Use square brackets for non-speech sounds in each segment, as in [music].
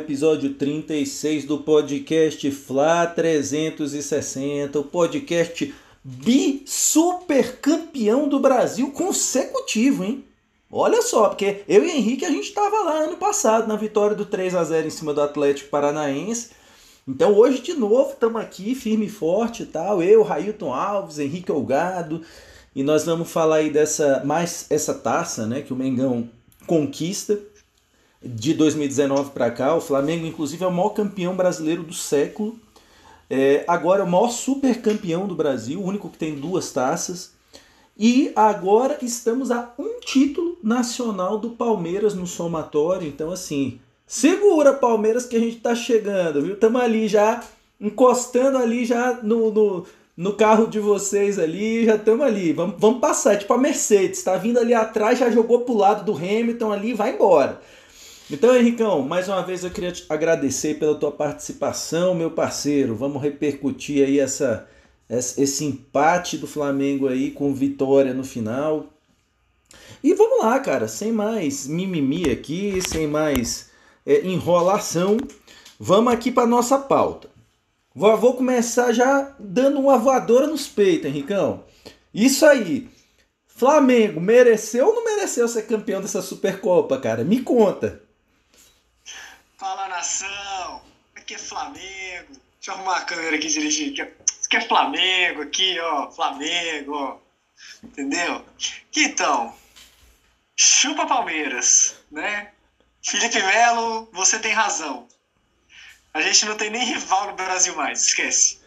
episódio 36 do podcast Fla 360, o podcast bi super campeão do Brasil consecutivo, hein? Olha só, porque eu e Henrique a gente estava lá ano passado na vitória do 3 a 0 em cima do Atlético Paranaense. Então hoje de novo estamos aqui firme e forte e tal. Eu, Railton Alves, Henrique Olgado, e nós vamos falar aí dessa mais essa taça, né, que o Mengão conquista de 2019 para cá. O Flamengo, inclusive, é o maior campeão brasileiro do século. É, agora é o maior super campeão do Brasil, o único que tem duas taças. E agora estamos a um título nacional do Palmeiras no somatório. Então, assim, segura Palmeiras que a gente tá chegando, viu? Estamos ali já encostando ali já no, no no carro de vocês ali, já estamos ali. Vamos, vamos passar, é tipo a Mercedes, está vindo ali atrás, já jogou pro lado do Hamilton ali, vai embora. Então, Henricão, mais uma vez eu queria te agradecer pela tua participação, meu parceiro. Vamos repercutir aí essa, esse empate do Flamengo aí com vitória no final. E vamos lá, cara, sem mais mimimi aqui, sem mais é, enrolação, vamos aqui para nossa pauta. Vou, vou começar já dando uma voadora nos peitos, Henricão. Isso aí. Flamengo, mereceu ou não mereceu ser campeão dessa Supercopa, cara? Me conta. Nação. Aqui é Flamengo. Deixa eu arrumar a câmera aqui dirigir. Isso aqui é Flamengo, aqui, ó. Flamengo, ó. Entendeu? Então, chupa Palmeiras, né? Felipe Melo, você tem razão. A gente não tem nem rival no Brasil mais, esquece.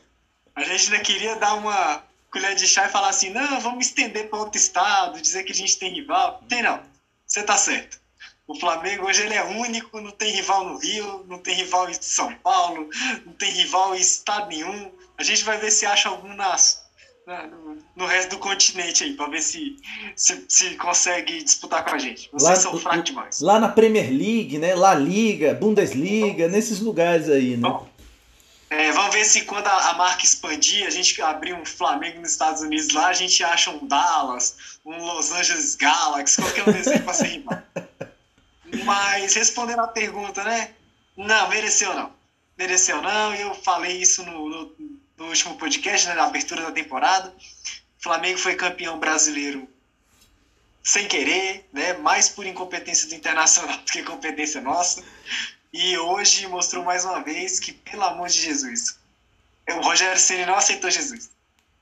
A gente ainda queria dar uma colher de chá e falar assim: não, vamos estender para outro estado, dizer que a gente tem rival. Tem não. Você tá certo. O Flamengo hoje ele é único, não tem rival no Rio, não tem rival em São Paulo, não tem rival em estado nenhum. A gente vai ver se acha algum nas, no, no resto do continente aí, para ver se, se, se, consegue disputar com a gente. Vocês lá, são fracos demais. Lá na Premier League, né? La Liga, Bundesliga, nesses lugares aí, né? Bom, é, vamos ver se quando a, a, marca expandir, a gente abrir um Flamengo nos Estados Unidos lá, a gente acha um Dallas, um Los Angeles Galaxy, qualquer um desses para ser rival. [laughs] Mas respondendo a pergunta, né? Não, mereceu não. Mereceu não, eu falei isso no, no no último podcast, né, na abertura da temporada. O Flamengo foi campeão brasileiro sem querer, né, mais por incompetência do Internacional do que competência nossa. E hoje mostrou mais uma vez que, pelo amor de Jesus, o Rogério Ceni não aceitou Jesus.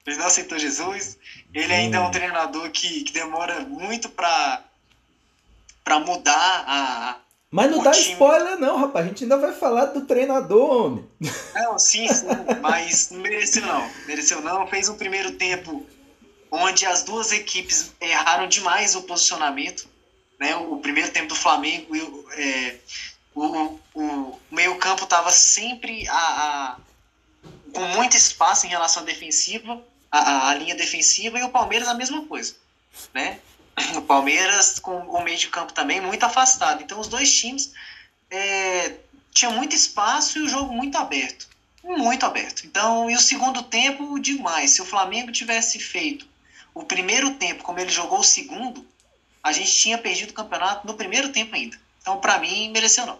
Ele não aceitou Jesus. Ele ainda é um hum. treinador que, que demora muito para mudar a, mas não dá time... spoiler, não, rapaz. A gente ainda vai falar do treinador, homem. Não, sim, sim. mas não mereceu, não. Mereceu, não. Fez um primeiro tempo onde as duas equipes erraram demais o posicionamento. Né? O primeiro tempo do Flamengo, é, o, o meio-campo estava sempre a, a, com muito espaço em relação à defensiva, a, a linha defensiva, e o Palmeiras a mesma coisa. Né? O Palmeiras com o meio de campo também muito afastado. Então os dois times é, tinham muito espaço e o jogo muito aberto. Muito aberto. Então, e o segundo tempo, demais. Se o Flamengo tivesse feito o primeiro tempo como ele jogou o segundo, a gente tinha perdido o campeonato no primeiro tempo ainda. Então, para mim, mereceu não.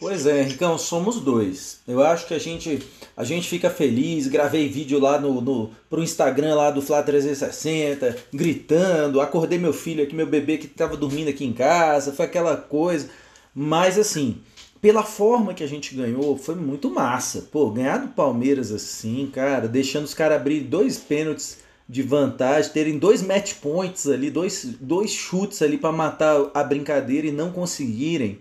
Pois é, Ricão, somos dois. Eu acho que a gente a gente fica feliz. Gravei vídeo lá no, no pro Instagram lá do Flá 360, gritando. Acordei meu filho aqui, meu bebê que estava dormindo aqui em casa. Foi aquela coisa. Mas assim, pela forma que a gente ganhou, foi muito massa. Pô, ganhar do Palmeiras assim, cara, deixando os caras abrir dois pênaltis de vantagem, terem dois match points ali, dois, dois chutes ali para matar a brincadeira e não conseguirem.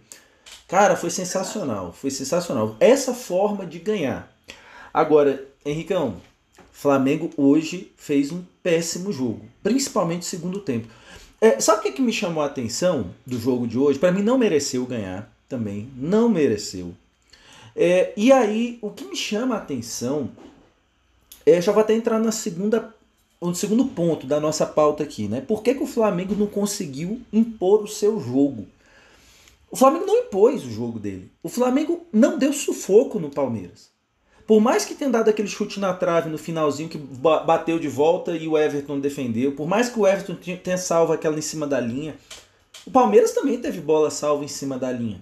Cara, foi sensacional, foi sensacional. Essa forma de ganhar. Agora, Henricão, Flamengo hoje fez um péssimo jogo, principalmente no segundo tempo. É, sabe o que, que me chamou a atenção do jogo de hoje? Para mim, não mereceu ganhar também, não mereceu. É, e aí, o que me chama a atenção, é, já vou até entrar na segunda, no segundo ponto da nossa pauta aqui, né? Por que, que o Flamengo não conseguiu impor o seu jogo? O Flamengo não impôs o jogo dele. O Flamengo não deu sufoco no Palmeiras. Por mais que tenha dado aquele chute na trave no finalzinho que bateu de volta e o Everton defendeu, por mais que o Everton tenha salvo aquela em cima da linha, O Palmeiras também teve bola salva em cima da linha.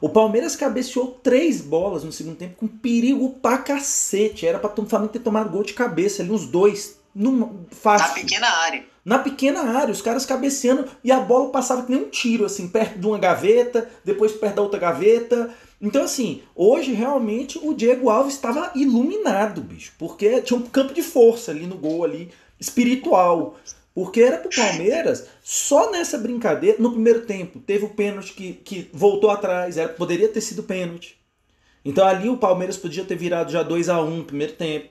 O Palmeiras cabeceou três bolas no segundo tempo com perigo pra cacete. Era pra o Flamengo ter tomado gol de cabeça ali, uns dois. Num, fácil. Na pequena área. Na pequena área, os caras cabeceando e a bola passava que nem um tiro, assim, perto de uma gaveta, depois perto da outra gaveta. Então, assim, hoje realmente o Diego Alves estava iluminado, bicho, porque tinha um campo de força ali no gol ali, espiritual. Porque era pro Palmeiras, só nessa brincadeira, no primeiro tempo, teve o pênalti que, que voltou atrás, era, poderia ter sido pênalti. Então ali o Palmeiras podia ter virado já 2 a 1 um no primeiro tempo.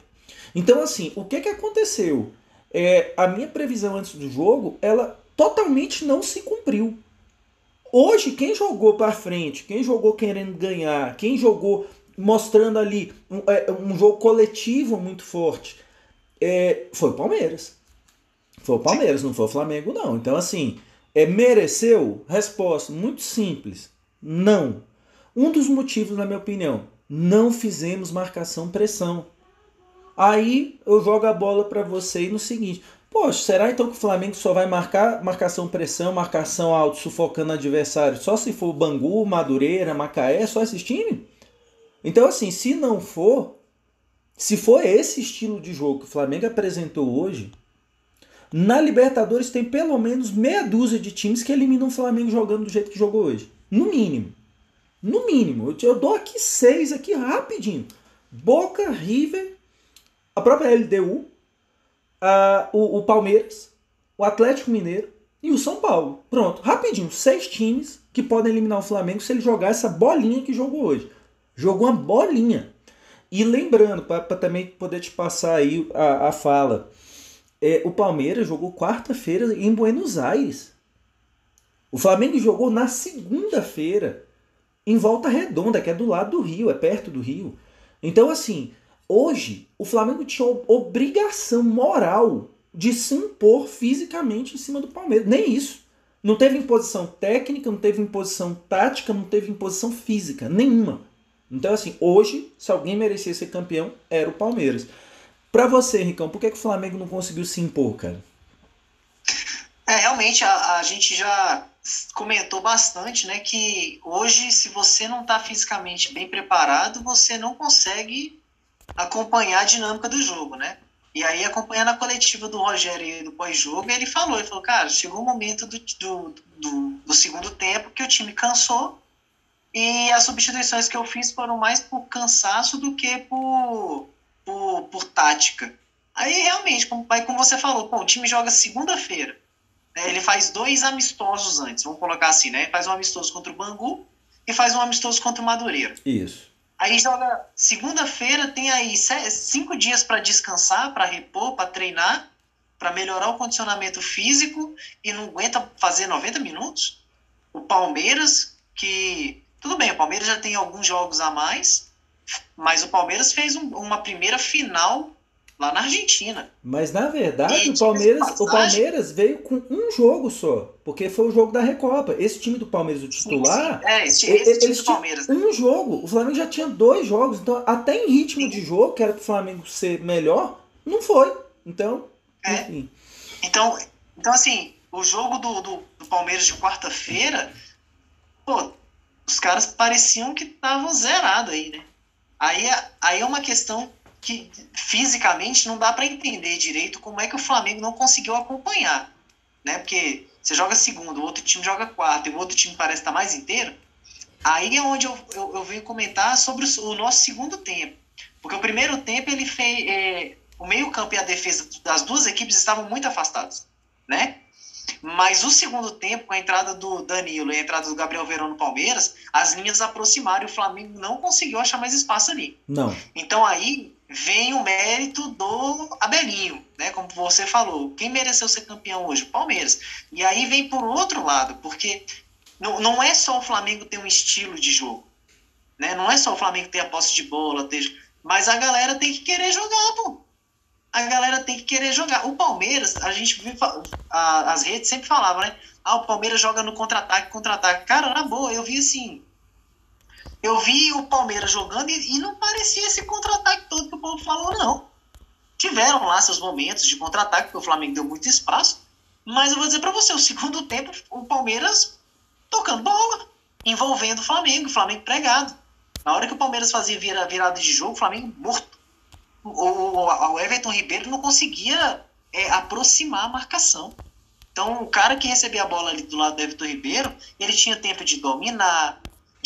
Então assim, o que que aconteceu? É, a minha previsão antes do jogo, ela totalmente não se cumpriu. Hoje, quem jogou para frente, quem jogou querendo ganhar, quem jogou mostrando ali um, é, um jogo coletivo muito forte, é, foi o Palmeiras. Foi o Palmeiras, não foi o Flamengo, não. Então, assim, é, mereceu? Resposta muito simples: não. Um dos motivos, na minha opinião, não fizemos marcação-pressão. Aí eu jogo a bola para você no seguinte: Poxa, será então que o Flamengo só vai marcar marcação-pressão, marcação alto, sufocando o adversário só se for Bangu, Madureira, Macaé, só esses times? Então, assim, se não for, se for esse estilo de jogo que o Flamengo apresentou hoje, na Libertadores tem pelo menos meia dúzia de times que eliminam o Flamengo jogando do jeito que jogou hoje. No mínimo. No mínimo. Eu, dou aqui seis aqui rapidinho. Boca, River, a própria LDU, o, o Palmeiras, o Atlético Mineiro e o São Paulo. Pronto, rapidinho. Seis times que podem eliminar o Flamengo se ele jogar essa bolinha que jogou hoje. Jogou uma bolinha. E lembrando, para também poder te passar aí a, a fala, é, o Palmeiras jogou quarta-feira em Buenos Aires. O Flamengo jogou na segunda-feira em Volta Redonda, que é do lado do Rio, é perto do Rio. Então, assim, hoje o Flamengo tinha obrigação moral de se impor fisicamente em cima do Palmeiras. Nem isso. Não teve imposição técnica, não teve imposição tática, não teve imposição física, nenhuma. Então, assim, hoje, se alguém merecia ser campeão, era o Palmeiras. Para você, Ricão, por que, que o Flamengo não conseguiu se impor, cara? É, realmente, a, a gente já comentou bastante, né, que hoje, se você não está fisicamente bem preparado, você não consegue acompanhar a dinâmica do jogo, né? E aí, acompanhando a coletiva do Rogério do pós-jogo, ele falou, ele falou, cara, chegou o um momento do, do, do, do, segundo tempo que o time cansou e as substituições que eu fiz foram mais por cansaço do que por por, por tática. Aí realmente, como, aí, como você falou, pô, o time joga segunda-feira. Né, ele faz dois amistosos antes, vamos colocar assim, né? Ele faz um amistoso contra o Bangu e faz um amistoso contra o Madureira. Isso. Aí joga segunda-feira, tem aí cinco dias para descansar, para repor, para treinar, para melhorar o condicionamento físico e não aguenta fazer 90 minutos. O Palmeiras, que tudo bem, o Palmeiras já tem alguns jogos a mais, mas o Palmeiras fez um, uma primeira final lá na Argentina. Mas na verdade, o Palmeiras, o Palmeiras veio com um jogo só, porque foi o jogo da Recopa. Esse time do Palmeiras, o titular, sim, sim. É, esse, esse time do Palmeiras. Um jogo. O Flamengo já tinha dois jogos, então até em ritmo sim. de jogo, que era para o Flamengo ser melhor, não foi. Então, é. enfim. Então, então assim, o jogo do, do, do Palmeiras de quarta-feira, pô, os caras pareciam que estavam zerados aí, né? Aí, aí é uma questão que fisicamente não dá para entender direito como é que o Flamengo não conseguiu acompanhar, né? Porque você joga segundo, o outro time joga quarto e o outro time parece estar mais inteiro. Aí é onde eu, eu, eu venho comentar sobre o, o, nosso segundo tempo. Porque o primeiro tempo ele fez. É, o meio-campo e a defesa das duas equipes estavam muito afastados, né? Mas o segundo tempo, com a entrada do Danilo e a entrada do Gabriel Verão no Palmeiras, as linhas aproximaram e o Flamengo não conseguiu achar mais espaço ali. Não. Então aí vem o mérito do Abelinho, né? Como você falou, quem mereceu ser campeão hoje? Palmeiras. E aí vem por outro lado, porque não, não é só o Flamengo ter um estilo de jogo, né? Não é só o Flamengo ter a posse de bola, ter... mas a galera tem que querer jogar, pô a galera tem que querer jogar. O Palmeiras, a gente viu, as redes sempre falavam, né? Ah, o Palmeiras joga no contra-ataque, contra-ataque. Cara, na boa, eu vi assim. Eu vi o Palmeiras jogando e, e não parecia esse contra-ataque todo que o povo falou, não. Tiveram lá seus momentos de contra-ataque, porque o Flamengo deu muito espaço. Mas eu vou dizer para você, o segundo tempo, o Palmeiras tocando bola, envolvendo o Flamengo, o Flamengo pregado. Na hora que o Palmeiras fazia vira, virada de jogo, o Flamengo morto. O, o, o Everton Ribeiro não conseguia é, aproximar a marcação. Então, o cara que recebia a bola ali do lado do Everton Ribeiro, ele tinha tempo de dominar,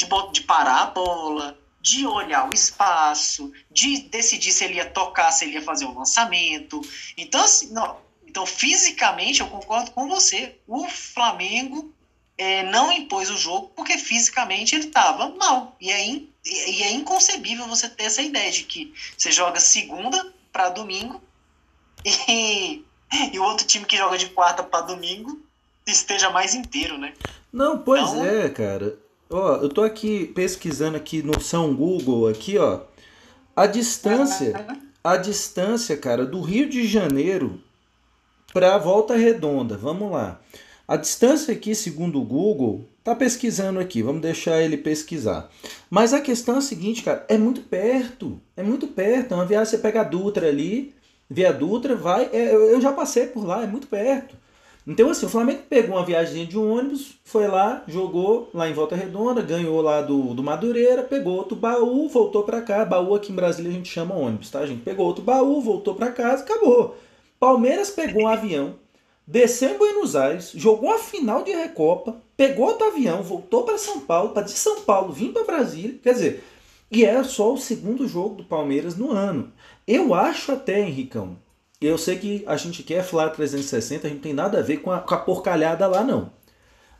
de, de parar a bola, de olhar o espaço, de decidir se ele ia tocar, se ele ia fazer um lançamento. Então, assim, não, então fisicamente, eu concordo com você. O Flamengo é, não impôs o jogo porque fisicamente ele estava mal. E é, in, e é inconcebível você ter essa ideia de que você joga segunda para domingo e, [laughs] e o outro time que joga de quarta para domingo esteja mais inteiro, né? Não, pois então, é, cara. Ó, eu tô aqui pesquisando aqui no São Google aqui, ó. A distância, a distância, cara, do Rio de Janeiro para Volta Redonda. Vamos lá. A distância aqui, segundo o Google, tá pesquisando aqui, vamos deixar ele pesquisar. Mas a questão é a seguinte, cara, é muito perto, é muito perto. É uma viagem, você pega a Dutra ali, vê a Dutra, vai, é, eu já passei por lá, é muito perto. Então, assim, o Flamengo pegou uma viagem de um ônibus, foi lá, jogou lá em Volta Redonda, ganhou lá do, do Madureira, pegou outro baú, voltou para cá. Baú aqui em Brasília a gente chama ônibus, tá, gente? Pegou outro baú, voltou para casa, acabou. Palmeiras pegou um avião, desceu em Buenos Aires, jogou a final de Recopa, pegou outro avião, voltou para São Paulo, para de São Paulo vir para Brasília. Quer dizer, e é só o segundo jogo do Palmeiras no ano. Eu acho até, Henricão, eu sei que a gente quer falar 360, a gente não tem nada a ver com a, com a porcalhada lá, não.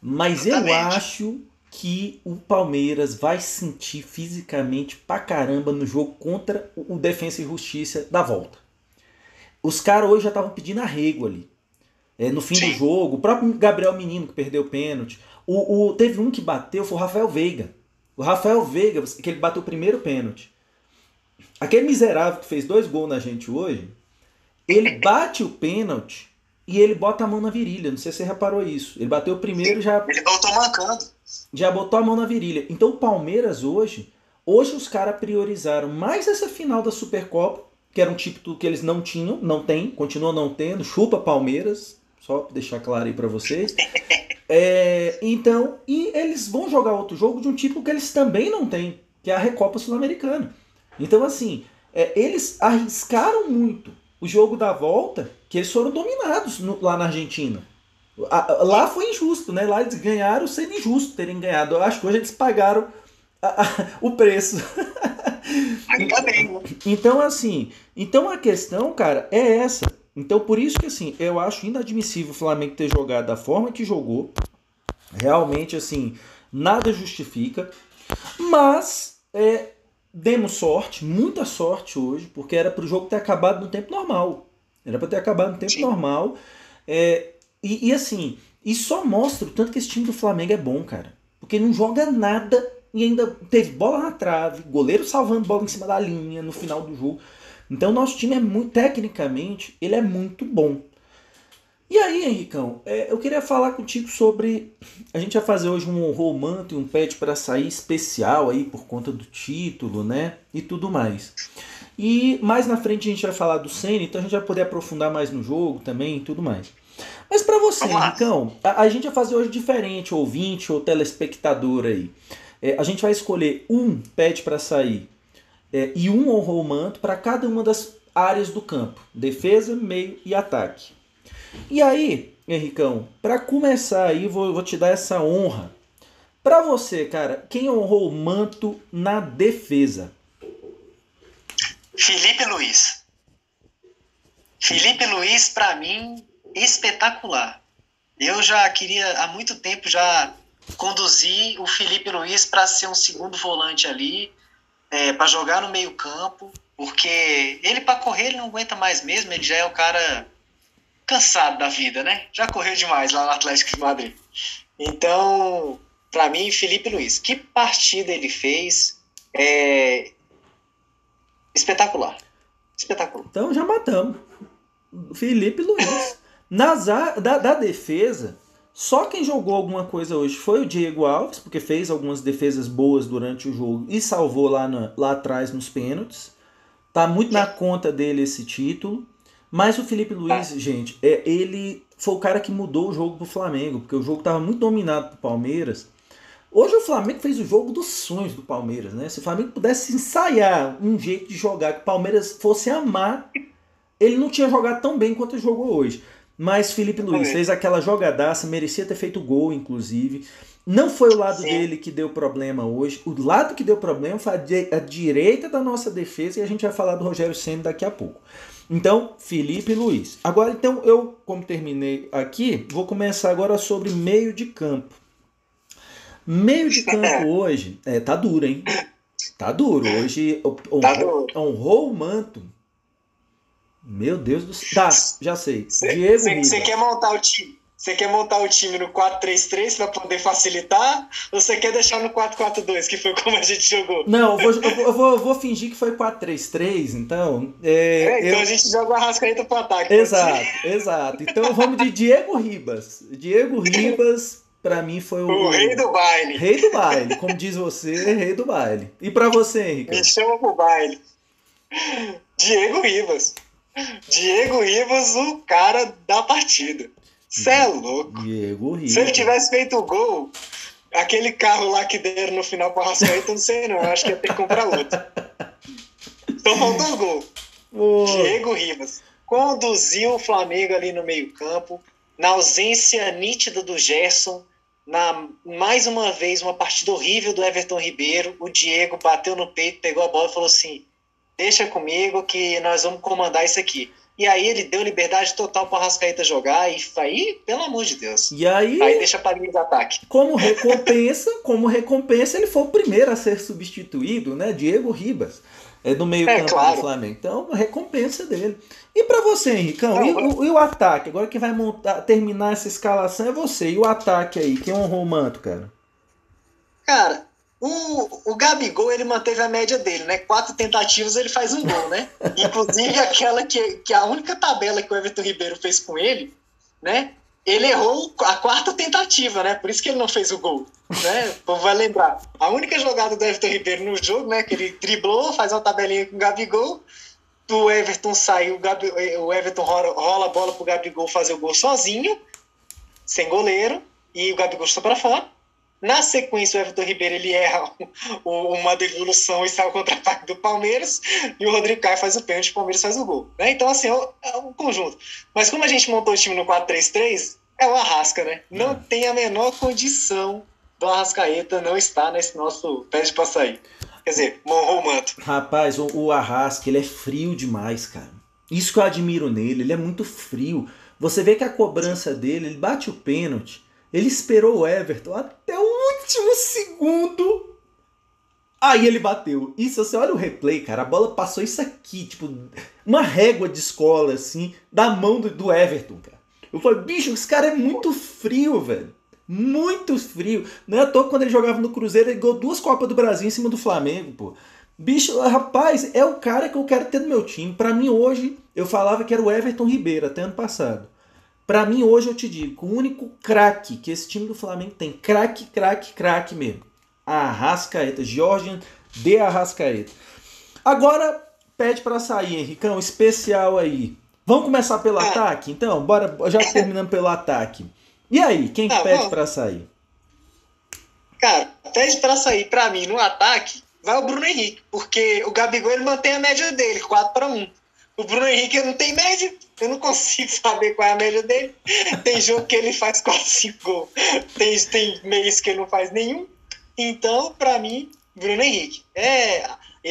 Mas Exatamente. eu acho que o Palmeiras vai sentir fisicamente pra caramba no jogo contra o Defensa e Justiça da volta. Os caras hoje já estavam pedindo arrego ali. É, no fim Sim. do jogo, o próprio Gabriel Menino que perdeu o pênalti. O, o, teve um que bateu, foi o Rafael Veiga. O Rafael Veiga, que ele bateu o primeiro pênalti. Aquele miserável que fez dois gols na gente hoje, ele bate o pênalti e ele bota a mão na virilha. Não sei se você reparou isso. Ele bateu o primeiro já. Ele botou mancando. Já botou a mão na virilha. Então o Palmeiras hoje, hoje os caras priorizaram mais essa final da Supercopa, que era um título que eles não tinham, não tem, continuam não tendo. Chupa Palmeiras, só pra deixar claro aí para vocês. [laughs] É, então, e eles vão jogar outro jogo de um tipo que eles também não têm, que é a Recopa Sul-Americana. Então, assim, é, eles arriscaram muito o jogo da volta, que eles foram dominados no, lá na Argentina. A, lá foi injusto, né? Lá eles ganharam sendo injusto terem ganhado. Eu acho que hoje eles pagaram a, a, o preço. [laughs] Ainda bem, né? Então, assim, então a questão, cara, é essa. Então, por isso que, assim, eu acho inadmissível o Flamengo ter jogado da forma que jogou. Realmente, assim, nada justifica. Mas, é, demos sorte, muita sorte hoje, porque era para o jogo ter acabado no tempo normal. Era para ter acabado no tempo Sim. normal. É, e, e, assim, e só mostra o tanto que esse time do Flamengo é bom, cara. Porque não joga nada e ainda teve bola na trave, goleiro salvando bola em cima da linha no final do jogo. Então nosso time é muito, tecnicamente, ele é muito bom. E aí, Henricão, é, eu queria falar contigo sobre. A gente vai fazer hoje um romance, um pet para sair especial aí por conta do título, né? E tudo mais. E mais na frente a gente vai falar do Senna, então a gente vai poder aprofundar mais no jogo também e tudo mais. Mas para você, Henricão, a, a, gente vai fazer hoje diferente, ouvinte ou telespectador aí. É, a gente vai escolher um pet para sair é, e um romance para cada uma das áreas do campo: defesa, meio e ataque. E aí, Henricão, para começar aí, vou, vou te dar essa honra. Para você, cara, quem honrou o manto na defesa? Felipe Luiz. Felipe Luiz, para mim, espetacular. Eu já queria, há muito tempo, já conduzir o Felipe Luiz para ser um segundo volante ali, é, para jogar no meio campo, porque ele para correr ele não aguenta mais mesmo, ele já é o cara cansado da vida, né? Já correu demais lá no Atlético de Madrid. Então, para mim, Felipe Luiz, que partida ele fez? É espetacular. Espetacular. Então já matamos. Felipe Luiz. Nas da, da defesa, só quem jogou alguma coisa hoje foi o Diego Alves, porque fez algumas defesas boas durante o jogo e salvou lá, na, lá atrás nos pênaltis. Tá muito na conta dele esse título. Mas o Felipe Luiz, gente, é, ele foi o cara que mudou o jogo pro Flamengo, porque o jogo estava muito dominado pro Palmeiras. Hoje o Flamengo fez o jogo dos sonhos do Palmeiras, né? Se o Flamengo pudesse ensaiar um jeito de jogar que o Palmeiras fosse amar, ele não tinha jogado tão bem quanto jogou hoje. Mas Felipe Luiz fez aquela jogadaça, merecia ter feito gol, inclusive. Não foi o lado Sim. dele que deu problema hoje. O lado que deu problema foi a, direita da nossa defesa e a gente vai falar do Rogério Senna daqui a pouco. Então, Felipe Luiz. Agora, então, eu, como terminei aqui, vou começar agora sobre meio de campo. Meio de campo [laughs] hoje, é, tá duro, hein? Tá duro. Hoje honrou, tá duro. honrou o manto meu Deus do céu. Tá, já sei. Diego Você quer montar o time? Você quer montar o time no 4-3-3 para poder facilitar? Ou você quer deixar no 4-4-2, que foi como a gente jogou? Não, eu vou, eu vou, eu vou fingir que foi 4-3-3, então. É, é, então eu... a gente joga o Arrascaeta pro ataque. Exato, [laughs] exato. Então vamos de Diego Ribas. Diego Ribas, para mim, foi o. O rei do baile. Rei do baile, como diz você, rei do baile. E para você, Henrique? Me chama pro baile. Diego Ribas. Diego Ribas, o cara da partida. Você é louco. Diego Ribas. Se ele tivesse feito o gol, aquele carro lá que deram no final para o Rascaeta, não sei não. Acho que ia ter que comprar outro. Então faltou o gol. Oh. Diego Ribas conduziu o Flamengo ali no meio-campo, na ausência nítida do Gerson. Na, mais uma vez, uma partida horrível do Everton Ribeiro. O Diego bateu no peito, pegou a bola e falou assim: deixa comigo que nós vamos comandar isso aqui. E aí ele deu liberdade total para o Rascaeta jogar e aí, pelo amor de Deus. E aí, aí deixa para linha de ataque. Como recompensa, [laughs] como recompensa, ele foi o primeiro a ser substituído, né? Diego Ribas. É do meio é, campo claro. do Flamengo. Então, recompensa dele. E para você, Henricão, Não, e, o, e, o, ataque? Agora quem vai montar, terminar essa escalação é você. E o ataque aí? Quem honrou o manto, cara? Cara, o, o Gabigol, ele manteve a média dele, né? Quatro tentativas, ele faz um gol, né? [laughs] Inclusive aquela que, que a única tabela que o Everton Ribeiro fez com ele, né? Ele errou a quarta tentativa, né? Por isso que ele não fez o gol, né? O povo vai lembrar. A única jogada do Everton Ribeiro no jogo, né? Que ele driblou, faz uma tabelinha com o Gabigol, o Everton sai, o, Gabi, o Everton rola, rola a bola pro Gabigol fazer o gol sozinho, sem goleiro, e o Gabigol está para fora. Na sequência, o Everton Ribeiro ele erra uma devolução e sai o contra-ataque do Palmeiras. E o Rodrigo Caio faz o pênalti e o Palmeiras faz o gol. Né? Então, assim, é, é um conjunto. Mas como a gente montou o time no 4-3-3, é o Arrasca, né? Não é. tem a menor condição do Arrascaeta não estar nesse nosso pé para sair. Quer dizer, morrou o manto. Rapaz, o, o Arrasca, ele é frio demais, cara. Isso que eu admiro nele, ele é muito frio. Você vê que a cobrança dele, ele bate o pênalti ele esperou o Everton até o último segundo. Aí ele bateu. Isso, você olha o replay, cara, a bola passou isso aqui, tipo, uma régua de escola, assim, da mão do, do Everton, cara. Eu falei, bicho, esse cara é muito frio, velho. Muito frio. Não é à toa quando ele jogava no Cruzeiro, ele ganhou duas Copas do Brasil em cima do Flamengo, pô. Bicho, rapaz, é o cara que eu quero ter no meu time. Para mim, hoje, eu falava que era o Everton Ribeiro, até ano passado. Para mim, hoje eu te digo, o único craque que esse time do Flamengo tem, craque, craque, craque mesmo. Arrascaeta, Jorge de Arrascaeta. Agora, pede para sair, Henricão, especial aí. Vamos começar pelo é. ataque? Então, bora, já [laughs] terminando pelo ataque. E aí, quem que ah, pede para sair? Cara, pede para sair para mim no ataque, vai o Bruno Henrique, porque o Gabigol ele mantém a média dele, 4 para 1. O Bruno Henrique não tem média. Eu não consigo [laughs] saber qual é a média dele. Tem jogo que ele faz [laughs] quase 5 gols. Tem, tem mês que ele não faz nenhum. Então, para mim, Bruno Henrique. É,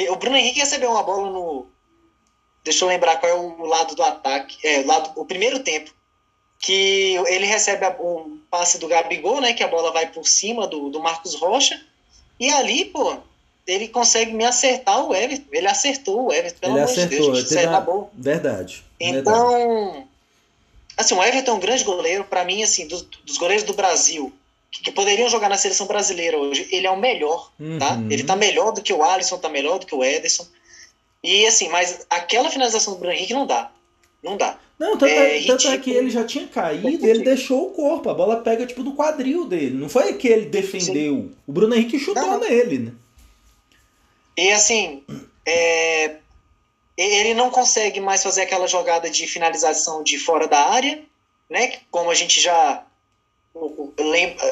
o Bruno Henrique recebeu uma bola no. Deixa eu lembrar qual é o lado do ataque. É, o, lado, o primeiro tempo. Que ele recebe o passe do Gabigol, né? Que a bola vai por cima do, do Marcos Rocha. E ali, pô, ele consegue me acertar o Everton. Ele acertou o Everton, pelo ele amor acertou, de Deus. Isso é bom. Verdade. Então, verdade. assim, o Everton é um grande goleiro. Para mim, assim, dos, dos goleiros do Brasil, que, que, poderiam jogar na seleção brasileira hoje, ele é o melhor, tá? uhum. tá? Ele tá melhor do que o Alisson, tá melhor do que o Ederson. E, assim, mas aquela finalização do Bruno Henrique não dá. Não dá. Não, tanto é, é tanto é que ele já tinha caído e ele deixou o corpo. A bola pega, tipo, do quadril dele. Não foi que ele defendeu. Sim. O Bruno Henrique chutou não, nele, né? E assim, é, ele não consegue mais fazer aquela jogada de finalização de fora da área, né? Como a gente já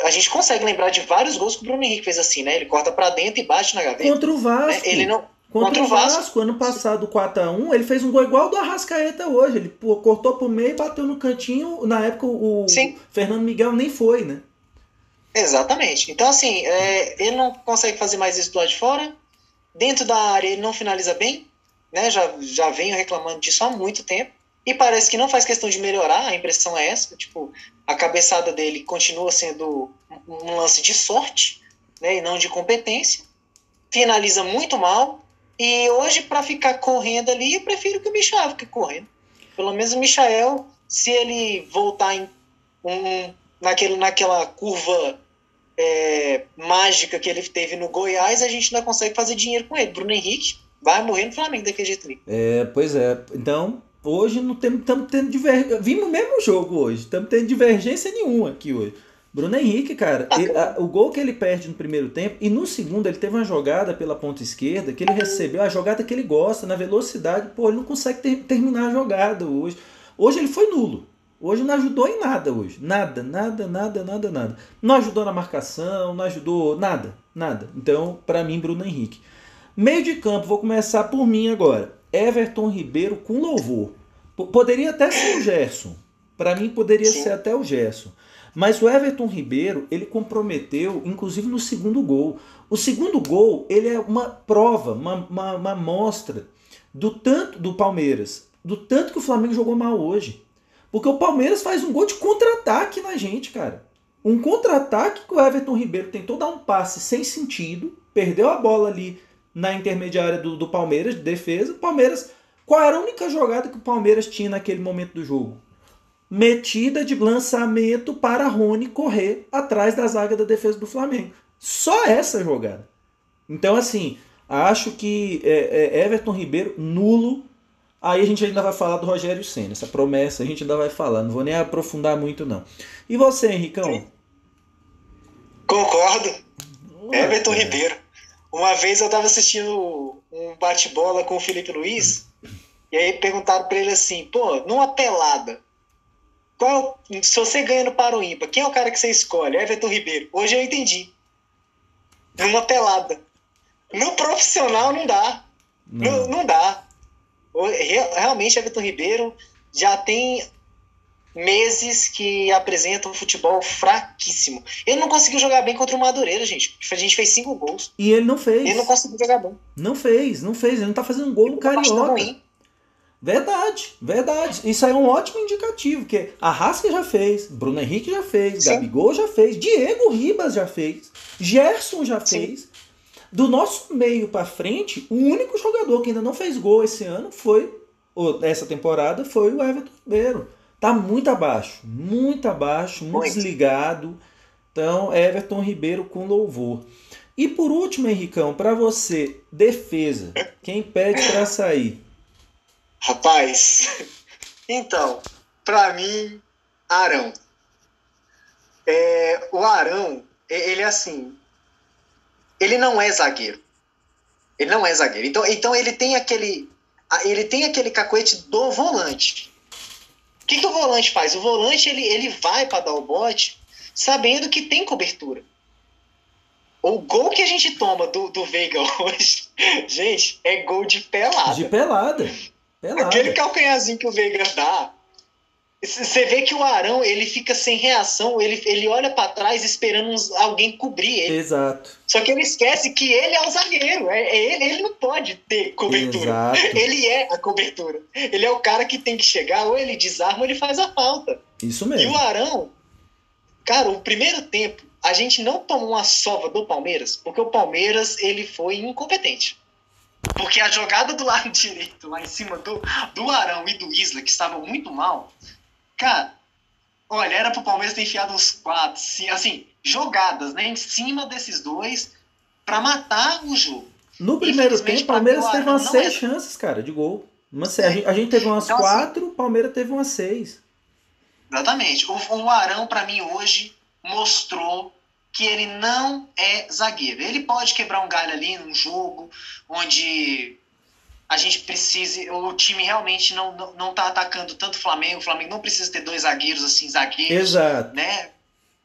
a gente consegue lembrar de vários gols que o Bruno Henrique fez assim, né? Ele corta para dentro e bate na gaveta. Contra o Vasco. Né? Ele não Contra, Contra o Vasco, Vasco, ano passado, 4x1, ele fez um gol igual do Arrascaeta hoje. Ele pô, cortou pro meio e bateu no cantinho. Na época, o Sim. Fernando Miguel nem foi, né? Exatamente. Então, assim, é, ele não consegue fazer mais isso do lado de fora. Dentro da área, ele não finaliza bem. Né? Já, já venho reclamando disso há muito tempo. E parece que não faz questão de melhorar, a impressão é essa. Tipo, a cabeçada dele continua sendo um lance de sorte né? e não de competência. Finaliza muito mal e hoje, para ficar correndo ali, eu prefiro que o Michael fique correndo. Pelo menos o Michael, se ele voltar em um, naquele, naquela curva é, mágica que ele teve no Goiás, a gente ainda consegue fazer dinheiro com ele. Bruno Henrique vai morrer no Flamengo daquele jeito ali. É, pois é. Então, hoje não estamos tendo divergência. Vimos o mesmo jogo hoje. Estamos tendo divergência nenhuma aqui hoje. Bruno Henrique, cara, ele, a, o gol que ele perde no primeiro tempo e no segundo ele teve uma jogada pela ponta esquerda que ele recebeu, a jogada que ele gosta, na velocidade, pô, ele não consegue ter, terminar a jogada hoje. Hoje ele foi nulo. Hoje não ajudou em nada hoje. Nada, nada, nada, nada, nada. Não ajudou na marcação, não ajudou nada, nada. Então, para mim, Bruno Henrique. Meio de campo, vou começar por mim agora. Everton Ribeiro com louvor. P poderia até ser o Gerson. Para mim poderia Sim. ser até o Gerson. Mas o Everton Ribeiro, ele comprometeu, inclusive no segundo gol. O segundo gol, ele é uma prova, uma, uma, uma amostra do tanto do Palmeiras, do tanto que o Flamengo jogou mal hoje. Porque o Palmeiras faz um gol de contra-ataque na gente, cara. Um contra-ataque que o Everton Ribeiro tentou dar um passe sem sentido, perdeu a bola ali na intermediária do, do Palmeiras, de defesa. O Palmeiras. Qual era a única jogada que o Palmeiras tinha naquele momento do jogo? metida de lançamento para Rony correr atrás da zaga da defesa do Flamengo. Só essa jogada. Então, assim, acho que é, é Everton Ribeiro, nulo. Aí a gente ainda vai falar do Rogério Senna. Essa promessa a gente ainda vai falar. Não vou nem aprofundar muito, não. E você, Henricão? Concordo. Everton Ribeiro. Uma vez eu estava assistindo um bate-bola com o Felipe Luiz. E aí perguntaram para ele assim: pô, numa pelada, qual, se você ganha no Paro Ímpar, quem é o cara que você escolhe? Everton Ribeiro. Hoje eu entendi. Numa pelada. No profissional não dá. Não, não, não dá. Realmente, Everton Ribeiro já tem meses que apresenta um futebol fraquíssimo. Ele não conseguiu jogar bem contra o Madureira, gente. A gente fez cinco gols. E ele não fez. Ele não conseguiu jogar bem. Não fez, não fez. Ele não tá fazendo um gol no Carioca. Verdade, verdade. Isso aí é um ótimo indicativo, que a Rasca já fez, Bruno Henrique já fez, Sim. Gabigol já fez, Diego Ribas já fez, Gerson já fez. Do nosso meio para frente, o único jogador que ainda não fez gol esse ano foi, ou essa temporada, foi o Everton Ribeiro. Tá muito abaixo, muito abaixo, muito, muito. desligado. Então, Everton Ribeiro com louvor. E por último, Henricão, para você, defesa. Quem pede para sair? Rapaz, então, para mim, Arão. É, o Arão, ele é assim, ele não é zagueiro. Ele não é zagueiro. Então, então ele tem aquele ele tem aquele cacoete do volante. O que, que o volante faz? O volante ele, ele vai para dar o bote sabendo que tem cobertura. O gol que a gente toma do, do Veiga [laughs] hoje, gente, é gol de pelada. De pelada. Pelada. Aquele calcanharzinho que o Veiga dá. Você vê que o Arão ele fica sem reação, ele, ele olha para trás esperando uns, alguém cobrir ele. Exato. Só que ele esquece que ele é o zagueiro, é, é ele, ele não pode ter cobertura. Exato. Ele é a cobertura. Ele é o cara que tem que chegar, ou ele desarma ou ele faz a falta. Isso mesmo. E o Arão, cara, o primeiro tempo, a gente não tomou uma sova do Palmeiras, porque o Palmeiras ele foi incompetente. Porque a jogada do lado [laughs] direito, lá em cima do, do Arão e do Isla, que estavam muito mal, cara, olha, era pro Palmeiras ter enfiado uns quatro, assim, jogadas, né, em cima desses dois, para matar o jogo. No primeiro tempo, o Palmeiras teve umas seis é... chances, cara, de gol. Uma, a, gente, a gente teve umas então, assim, quatro, o Palmeiras teve umas seis. Exatamente. O, o Arão, para mim, hoje, mostrou que ele não é zagueiro. Ele pode quebrar um galho ali num jogo onde a gente precise, o time realmente não, não, não tá atacando tanto o Flamengo, o Flamengo não precisa ter dois zagueiros assim, zagueiros, Exato. né?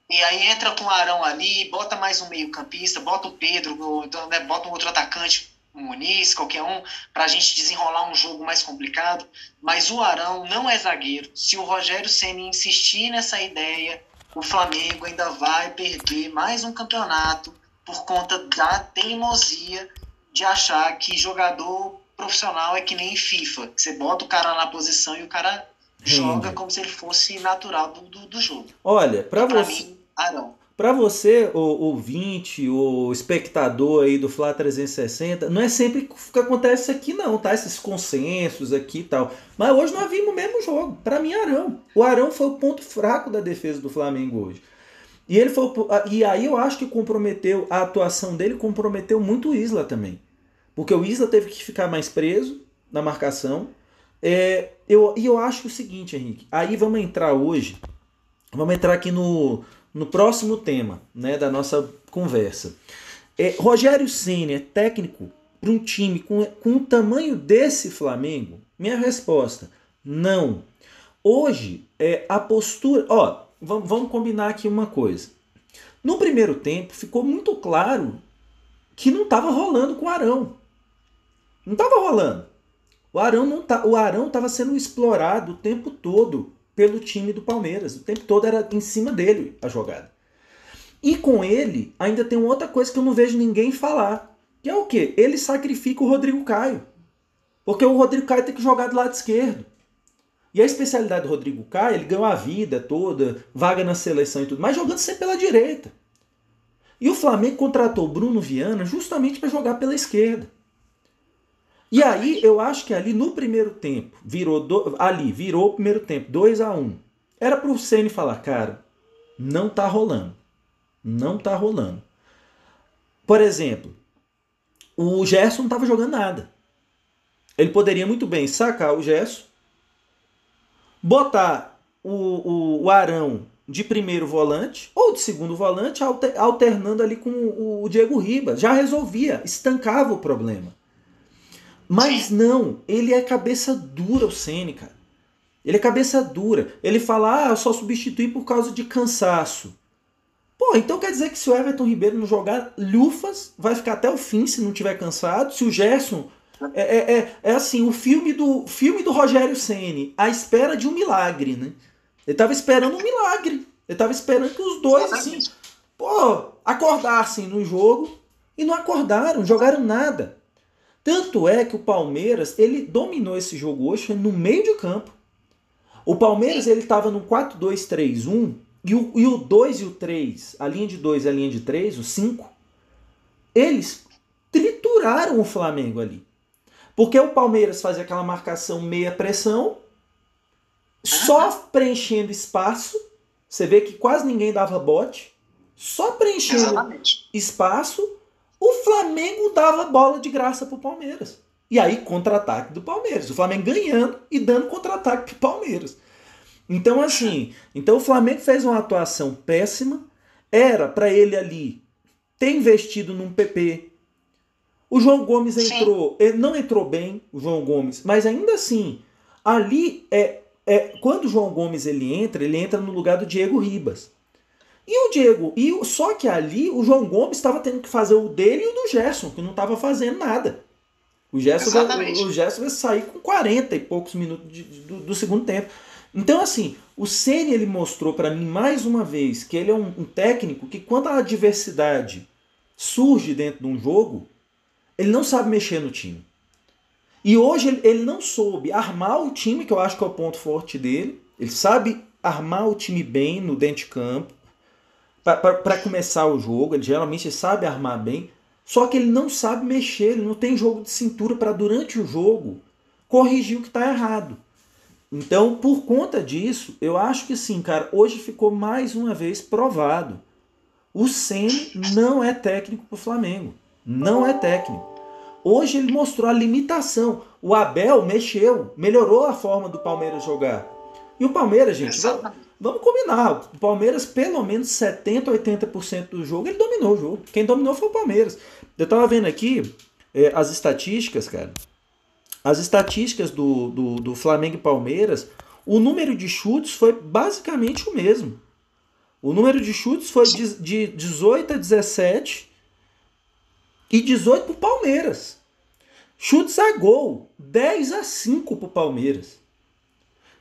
E aí entra com o Arão ali, bota mais um meio-campista, bota o Pedro, então, né, bota um outro atacante, um Muniz, qualquer um, para a gente desenrolar um jogo mais complicado. Mas o Arão não é zagueiro. Se o Rogério Ceni insistir nessa ideia, o Flamengo ainda vai perder mais um campeonato por conta da teimosia de achar que jogador profissional é que nem FIFA. Você bota o cara na posição e o cara joga como se ele fosse natural do, do, do jogo. Olha, para você. Mim, Arão. Para você, o ouvinte, o espectador aí do Fla 360, não é sempre que acontece isso aqui não, tá? Esses consensos aqui e tal. Mas hoje nós vimos o mesmo jogo. Para mim, Arão. O Arão foi o ponto fraco da defesa do Flamengo hoje. E ele foi e aí eu acho que comprometeu a atuação dele comprometeu muito o Isla também. Porque o Isla teve que ficar mais preso na marcação. É, eu, e eu acho o seguinte, Henrique. Aí vamos entrar hoje. Vamos entrar aqui no, no próximo tema né, da nossa conversa. É, Rogério Senna é técnico para um time com, com o tamanho desse Flamengo? Minha resposta, não. Hoje, é, a postura. Ó, vamos, vamos combinar aqui uma coisa. No primeiro tempo, ficou muito claro que não estava rolando com o Arão. Não estava rolando. O Arão não tá, o Arão estava sendo explorado o tempo todo pelo time do Palmeiras. O tempo todo era em cima dele a jogada. E com ele, ainda tem outra coisa que eu não vejo ninguém falar. Que é o quê? Ele sacrifica o Rodrigo Caio. Porque o Rodrigo Caio tem que jogar do lado esquerdo. E a especialidade do Rodrigo Caio, ele ganhou a vida toda, vaga na seleção e tudo, mas jogando sempre pela direita. E o Flamengo contratou o Bruno Viana justamente para jogar pela esquerda. E aí eu acho que ali no primeiro tempo, virou do, ali, virou o primeiro tempo, 2 a 1 um. Era pro Ceni falar, cara, não tá rolando. Não tá rolando. Por exemplo, o Gerson não tava jogando nada. Ele poderia muito bem sacar o Gerson, botar o, o, o Arão de primeiro volante ou de segundo volante, alternando ali com o, o Diego Ribas. Já resolvia, estancava o problema. Mas não, ele é cabeça dura o Ceni, cara. Ele é cabeça dura. Ele fala, ah, eu só substituí por causa de cansaço. Pô, então quer dizer que se o Everton Ribeiro não jogar lufas, vai ficar até o fim se não tiver cansado. Se o Gerson. É, é, é, é assim, o filme do filme do Rogério Ceni, a espera de um milagre, né? Ele tava esperando um milagre. Ele tava esperando que os dois, assim, pô, acordassem no jogo e não acordaram, jogaram nada. Tanto é que o Palmeiras, ele dominou esse jogo hoje no meio de campo. O Palmeiras, ele estava no 4-2-3-1 e o, e o 2 e o 3, a linha de 2 e a linha de 3, o 5, eles trituraram o Flamengo ali. Porque o Palmeiras fazia aquela marcação meia pressão, só preenchendo espaço. Você vê que quase ninguém dava bote, só preenchendo Exatamente. espaço o Flamengo dava bola de graça pro Palmeiras. E aí, contra-ataque do Palmeiras. O Flamengo ganhando e dando contra-ataque pro Palmeiras. Então, assim, então o Flamengo fez uma atuação péssima. Era para ele ali ter investido num PP. O João Gomes entrou, ele não entrou bem, o João Gomes, mas ainda assim, ali é, é quando o João Gomes ele entra, ele entra no lugar do Diego Ribas. E o Diego, e só que ali o João Gomes estava tendo que fazer o dele e o do Gerson, que não estava fazendo nada. O Gerson, vai, o Gerson vai sair com 40 e poucos minutos de, do, do, segundo tempo. Então, assim, o Ceni ele mostrou para mim mais uma vez que ele é um, um técnico que, quando a adversidade surge dentro de um jogo, ele não sabe mexer no time. E hoje ele, ele não soube armar o time, que eu acho que é o ponto forte dele. Ele sabe armar o time bem no dentro de campo para começar o jogo, ele geralmente sabe armar bem, só que ele não sabe mexer, ele não tem jogo de cintura para durante o jogo corrigir o que está errado. Então, por conta disso, eu acho que sim, cara, hoje ficou mais uma vez provado. O Ceni não é técnico para o Flamengo. Não é técnico. Hoje ele mostrou a limitação. O Abel mexeu, melhorou a forma do Palmeiras jogar. E o Palmeiras, gente, Vamos combinar. O Palmeiras, pelo menos 70%, 80% do jogo, ele dominou o jogo. Quem dominou foi o Palmeiras. Eu tava vendo aqui é, as estatísticas, cara. as estatísticas do, do, do Flamengo e Palmeiras, o número de chutes foi basicamente o mesmo. O número de chutes foi de, de 18 a 17 e 18 para o Palmeiras. Chutes a gol, 10 a 5 para o Palmeiras.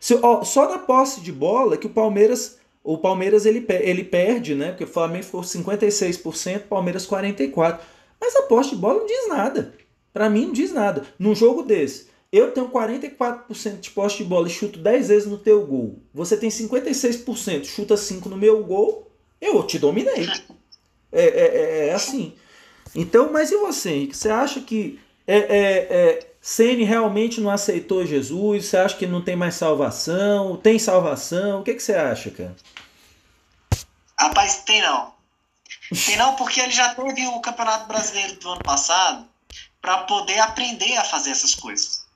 Se, ó, só na posse de bola que o Palmeiras, o Palmeiras ele, ele perde, né? Porque o Flamengo ficou 56%, Palmeiras 44%. Mas a posse de bola não diz nada. Para mim não diz nada. Num jogo desse, eu tenho 44% de posse de bola e chuto 10 vezes no teu gol. Você tem 56%, chuta 5 no meu gol, eu te dominei. É, é, é, é assim. Então, mas e você, Henrique? Você acha que é, é, é, Sene realmente não aceitou Jesus? Você acha que não tem mais salvação? Tem salvação? O que, que você acha, cara? Rapaz, tem não. Tem não porque ele já teve o Campeonato Brasileiro do ano passado para poder aprender a fazer essas coisas.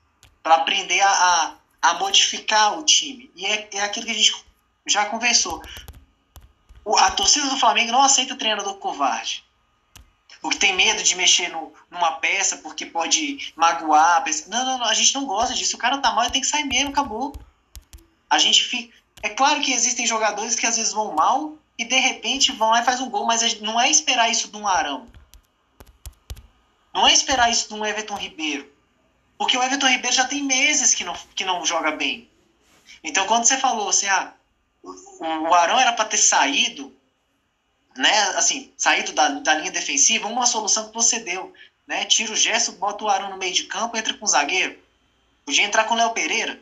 Para aprender a, a, a, modificar o time. E é, é aquilo que a gente já conversou. O, a torcida do Flamengo não aceita treinador covarde porque tem medo de mexer no, numa peça porque pode magoar a. Não, não, não, a gente não gosta disso. O cara tá mal, ele tem que sair mesmo, acabou. A gente fica. É claro que existem jogadores que às vezes vão mal e de repente vão lá e faz um gol, mas não é esperar isso de um Arão. Não é esperar isso de um Everton Ribeiro. Porque o Everton Ribeiro já tem meses que não, que não joga bem. Então quando você falou assim, ah, o, o Arão era para ter saído, né, assim, saído da, da linha defensiva, uma solução que você deu, né? Tira o gesto, bota o Arão no meio de campo, entra com o zagueiro. Podia entrar com o Léo Pereira.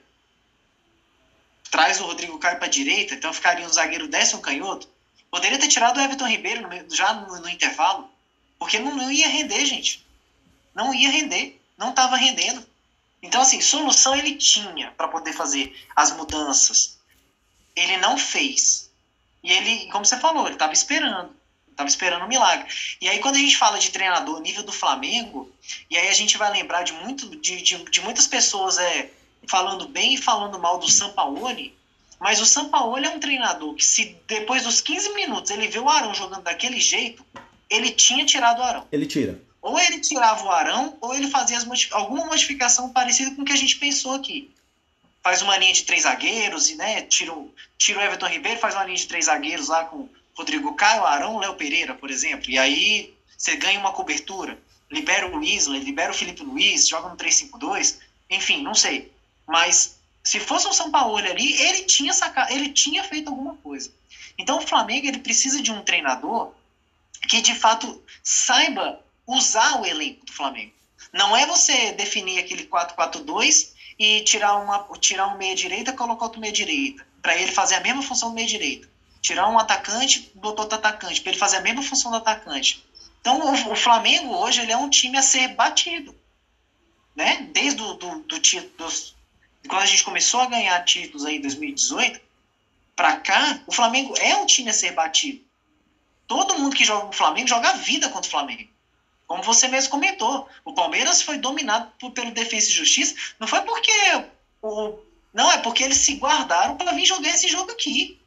Traz o Rodrigo Caio para direita, então ficaria um zagueiro décimo canhoto. Poderia ter tirado o Everton Ribeiro no, já no, no, intervalo, porque não, não ia render, gente. Não ia render, não estava rendendo. Então, assim, solução ele tinha para poder fazer as mudanças. Ele não fez. E ele, como você falou, ele estava esperando. Estava esperando um milagre. E aí, quando a gente fala de treinador nível do Flamengo, e aí a gente vai lembrar de, muito, de, de, de muitas pessoas é, falando bem e falando mal do Sampaoli, mas o Sampaoli é um treinador que, se depois dos 15 minutos ele vê o Arão jogando daquele jeito, ele tinha tirado o Arão. Ele tira. Ou ele tirava o Arão, ou ele fazia alguma modificação parecida com o que a gente pensou aqui faz uma linha de três zagueiros e né, tira, o, tira o Everton Ribeiro, faz uma linha de três zagueiros lá com Rodrigo Caio, Arão, Léo Pereira, por exemplo. E aí você ganha uma cobertura, libera o Isla, libera o Felipe Luiz, joga no 3-5-2, enfim, não sei. Mas se fosse um São Paulo ali, ele tinha sacado, ele tinha feito alguma coisa. Então o Flamengo ele precisa de um treinador que de fato saiba usar o elenco do Flamengo. Não é você definir aquele 4-4-2 e tirar, uma, tirar um meia-direita colocar outro meia-direita, para ele fazer a mesma função do meia-direita. Tirar um atacante, botar outro atacante, para ele fazer a mesma função do atacante. Então, o, o, Flamengo hoje ele é um time a ser batido. Né? Desde do, do, do, dos, quando a gente começou a ganhar títulos aí em 2018, para cá, o Flamengo é um time a ser batido. Todo mundo que joga no Flamengo joga a vida contra o Flamengo. Como você mesmo comentou, o Palmeiras foi dominado por, pelo Defesa e Justiça, não foi porque o. Não, é porque eles se guardaram para vir jogar esse jogo aqui.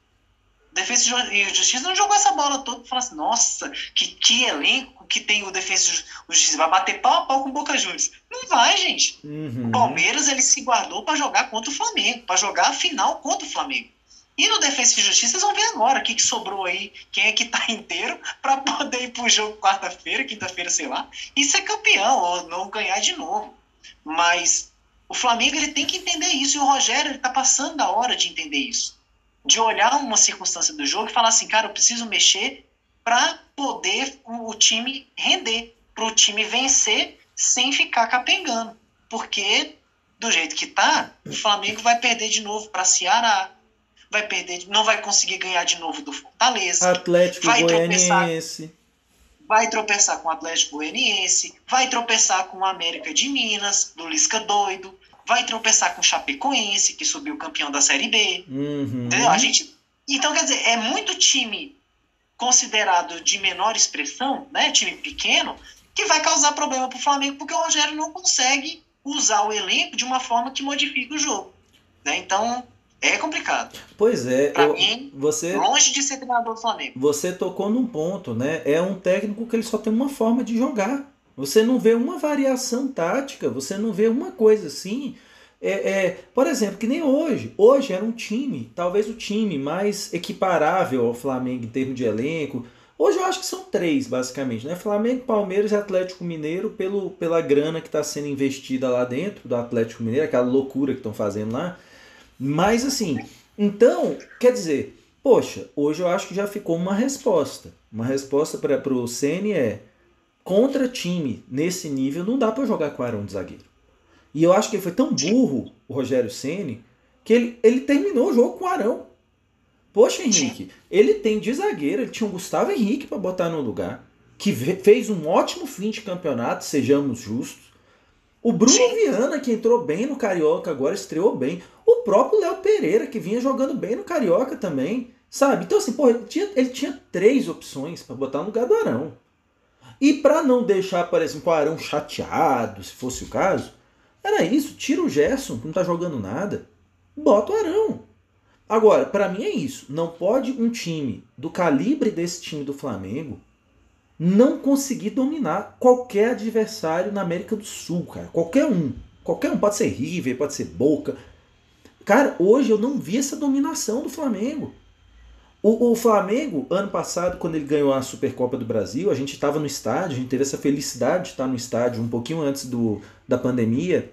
Defesa e Justiça não jogou essa bola toda e falou assim: nossa, que, que elenco que tem o Defesa e Justiça, vai bater pau a pau com o Boca Juniors. Não vai, gente. Uhum. O Palmeiras ele se guardou para jogar contra o Flamengo, para jogar a final contra o Flamengo. E no Defesa e Justiça, vocês vão ver agora o que, que sobrou aí, quem é que tá [laughs] inteiro para poder ir pro jogo quarta-feira, quinta-feira, sei lá, e ser campeão, ou não ganhar de novo. Mas o Flamengo ele tem que entender isso, e o Rogério ele tá passando da hora de entender isso. De olhar uma circunstância do jogo e falar assim, cara, eu preciso mexer para poder o, o time render, para o time vencer sem ficar capengando. Porque, do jeito que tá, o Flamengo vai perder de novo para Ceará, vai perder, não vai conseguir ganhar de novo do Fortaleza. Atlético vai Goianiense. Tropeçar, vai tropeçar com o Atlético Goianiense, vai tropeçar com o América de Minas, do Lisca doido, vai tropeçar com o Chapecoense, que subiu campeão da Série B. Uhum. Entendeu? A gente, então, quer dizer, é muito time considerado de menor expressão, né, time pequeno, que vai causar problema para o Flamengo, porque o Rogério não consegue usar o elenco de uma forma que modifique o jogo. Né? Então, é complicado. Pois é. Pra eu, mim, você, longe de ser treinador do Flamengo. Você tocou num ponto, né? É um técnico que ele só tem uma forma de jogar. Você não vê uma variação tática, você não vê uma coisa assim. É, é, por exemplo, que nem hoje. Hoje era um time, talvez o time mais equiparável ao Flamengo em termos de elenco. Hoje eu acho que são três, basicamente, né? Flamengo, Palmeiras e Atlético Mineiro, pelo, pela grana que está sendo investida lá dentro do Atlético Mineiro, aquela loucura que estão fazendo lá. Mas assim, então, quer dizer, poxa, hoje eu acho que já ficou uma resposta. Uma resposta para o Ceni é contra time nesse nível não dá para jogar com Arão de zagueiro. E eu acho que ele foi tão burro, o Rogério Ceni, que ele, ele terminou o jogo com o Arão. Poxa, Henrique, ele tem de zagueiro, ele tinha o Gustavo Henrique para botar no lugar, que fez um ótimo fim de campeonato, sejamos justos. O Bruno Viana, que entrou bem no Carioca agora, estreou bem. O próprio Léo Pereira, que vinha jogando bem no Carioca também. Sabe? Então, assim, porra, ele tinha, ele tinha três opções para botar no lugar do Arão. E para não deixar, por exemplo, o Arão chateado, se fosse o caso, era isso, tira o Gerson, que não tá jogando nada, bota o Arão. Agora, para mim é isso, não pode um time do calibre desse time do Flamengo não conseguir dominar qualquer adversário na América do Sul, cara. Qualquer um. Qualquer um, pode ser River, pode ser Boca. Cara, hoje eu não vi essa dominação do Flamengo. O, o, Flamengo, ano passado, quando ele ganhou a Supercopa do Brasil, a gente estava no estádio, a gente teve essa felicidade de estar no estádio um pouquinho antes do, da pandemia.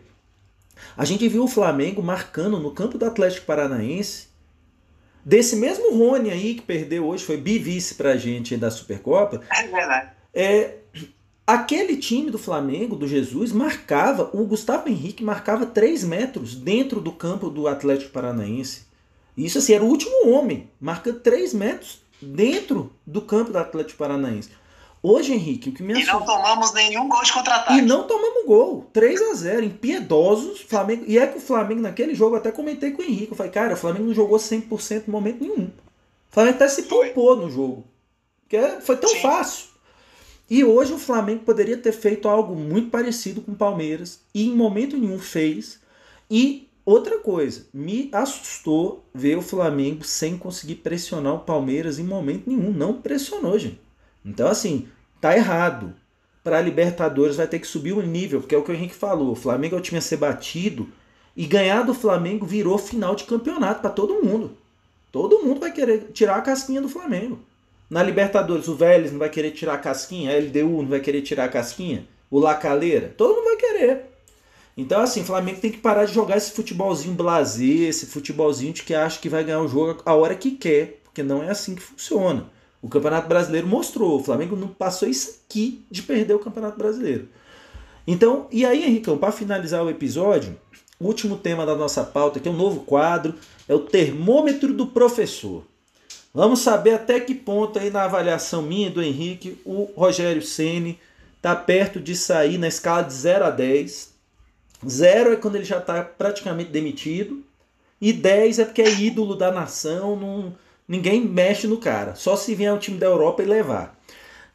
A gente viu o Flamengo marcando no campo do Atlético Paranaense. Desse mesmo Rony aí que perdeu hoje, foi bivice pra gente da Supercopa. É verdade. É, aquele time do Flamengo, do Jesus, marcava, o Gustavo Henrique marcava 3 metros dentro do campo do Atlético Paranaense. Isso assim, era o último homem, marcando 3 metros dentro do campo do Atlético Paranaense. Hoje, Henrique, o que me E não tomamos nenhum gol de contra-ataque. E não tomamos gol. 3 a 0 impiedosos. Flamengo... E é que o Flamengo, naquele jogo, até comentei com o Henrique. Eu falei, cara, o Flamengo não jogou 100% em momento nenhum. O Flamengo até se poupou no jogo. Porque foi tão Sim. fácil. E hoje o Flamengo poderia ter feito algo muito parecido com o Palmeiras. E em momento nenhum fez. E Outra coisa, me assustou ver o Flamengo sem conseguir pressionar o Palmeiras em momento nenhum. Não pressionou, gente. Então, assim, tá errado. Para a Libertadores vai ter que subir o nível, porque é o que o Henrique falou. O Flamengo é o time a ser batido. E ganhar do Flamengo virou final de campeonato para todo mundo. Todo mundo vai querer tirar a casquinha do Flamengo. Na Libertadores, o Vélez não vai querer tirar a casquinha, a LDU não vai querer tirar a casquinha, o Lacaleira, todo mundo vai querer. Então, assim, o Flamengo tem que parar de jogar esse futebolzinho blazer, esse futebolzinho de que acha que vai ganhar o jogo a hora que quer, porque não é assim que funciona. O Campeonato Brasileiro mostrou, o Flamengo não passou isso aqui de perder o Campeonato Brasileiro. Então, e aí, Henricão, para finalizar o episódio, o último tema da nossa pauta, que é um novo quadro, é o termômetro do professor. Vamos saber até que ponto aí na avaliação minha do Henrique, o Rogério Ceni está perto de sair na escala de 0 a 10 Zero é quando ele já está praticamente demitido. E 10 é porque é ídolo da nação, não, ninguém mexe no cara. Só se vier um time da Europa e levar.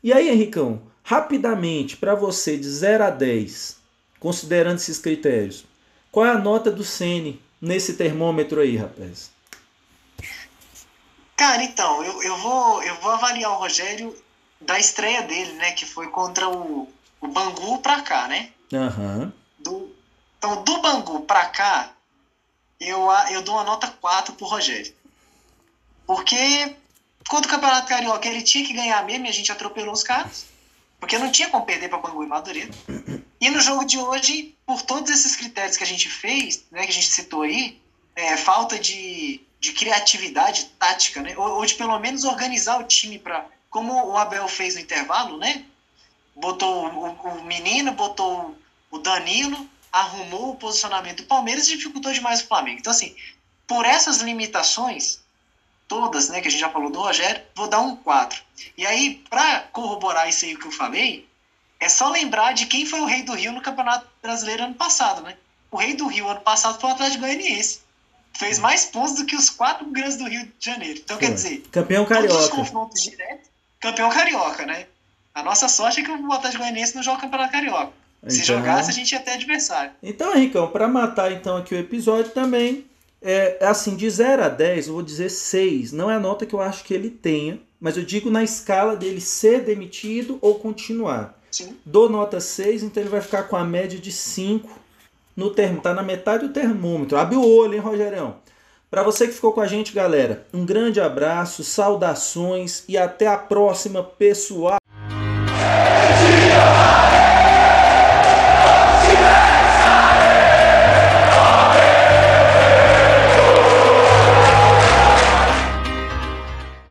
E aí, Henricão, rapidamente, para você, de 0 a 10, considerando esses critérios, qual é a nota do Sene nesse termômetro aí, rapaz? Cara, então, eu, eu, vou, eu vou avaliar o Rogério da estreia dele, né? Que foi contra o, o Bangu pra cá, né? Uhum. Do, então, do Bangu para cá, eu, eu dou uma nota 4 pro Rogério. Porque contra o Campeonato Carioca ele tinha que ganhar mesmo e a gente atropelou os caras. Porque não tinha como perder para Bangu e Madureira. E no jogo de hoje, por todos esses critérios que a gente fez, né, que a gente citou aí, é, falta de, de criatividade tática, né, ou, ou de pelo menos organizar o time para. Como o Abel fez no intervalo, né? Botou o, o menino, botou o Danilo, arrumou o posicionamento do Palmeiras e dificultou demais o Flamengo. Então, assim, por essas limitações, todas, né, que a gente já falou do Rogério, vou dar um 4. E aí, para corroborar isso aí que eu falei, é só lembrar de quem foi o rei do Rio no Campeonato Brasileiro ano passado, né? O rei do Rio ano passado foi o Atlético Goianiense. Fez mais pontos do que os quatro grandes do Rio de Janeiro. Então, quer dizer, campeão carioca. Todos os confrontos diretos, campeão carioca, né? A nossa sorte é que o Atlético Goianiense não joga Campeonato Carioca. Se então, jogasse, a gente ia ter adversário. Então, Ricão, para matar então aqui o episódio também, é assim, de 0 a 10, eu vou dizer 6. Não é a nota que eu acho que ele tenha, mas eu digo na escala dele ser demitido ou continuar. Sim. Dou nota 6, então ele vai ficar com a média de 5 no termo. Tá na metade do termômetro. Abre o olho, hein, Rogerão? Para você que ficou com a gente, galera, um grande abraço, saudações e até a próxima, pessoal.